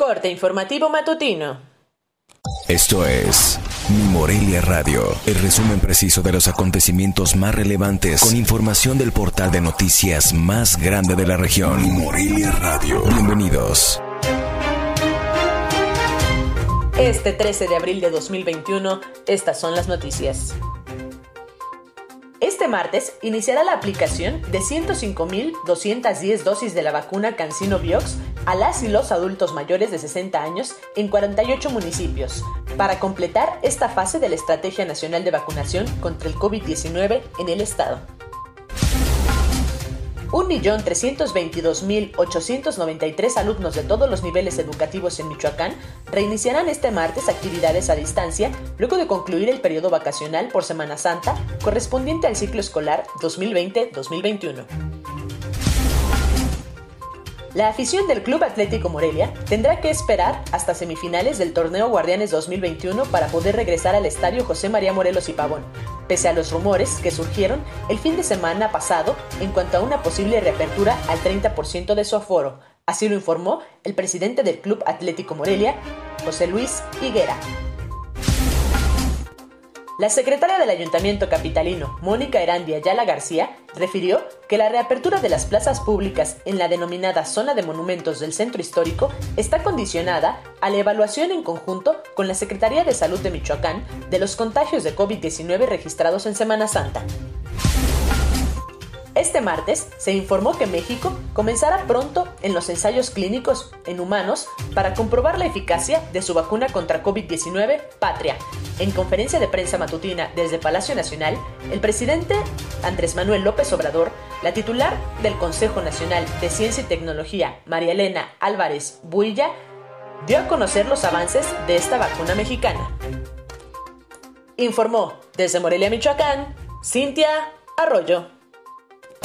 Corte informativo matutino. Esto es Mi Morelia Radio, el resumen preciso de los acontecimientos más relevantes con información del portal de noticias más grande de la región. Mi Morelia Radio. Bienvenidos. Este 13 de abril de 2021, estas son las noticias. Este martes iniciará la aplicación de 105.210 dosis de la vacuna CanSino Biox a las y los adultos mayores de 60 años en 48 municipios, para completar esta fase de la Estrategia Nacional de Vacunación contra el COVID-19 en el estado. 1.322.893 alumnos de todos los niveles educativos en Michoacán reiniciarán este martes actividades a distancia luego de concluir el periodo vacacional por Semana Santa correspondiente al ciclo escolar 2020-2021. La afición del Club Atlético Morelia tendrá que esperar hasta semifinales del torneo Guardianes 2021 para poder regresar al estadio José María Morelos y Pavón, pese a los rumores que surgieron el fin de semana pasado en cuanto a una posible reapertura al 30% de su aforo. Así lo informó el presidente del Club Atlético Morelia, José Luis Higuera. La secretaria del Ayuntamiento Capitalino, Mónica Erandia Ayala García, refirió que la reapertura de las plazas públicas en la denominada zona de monumentos del centro histórico está condicionada a la evaluación en conjunto con la Secretaría de Salud de Michoacán de los contagios de COVID-19 registrados en Semana Santa. Este martes se informó que México comenzará pronto en los ensayos clínicos en humanos para comprobar la eficacia de su vacuna contra COVID-19 Patria. En conferencia de prensa matutina desde Palacio Nacional, el presidente Andrés Manuel López Obrador, la titular del Consejo Nacional de Ciencia y Tecnología, María Elena Álvarez Builla, dio a conocer los avances de esta vacuna mexicana. Informó desde Morelia, Michoacán, Cintia Arroyo.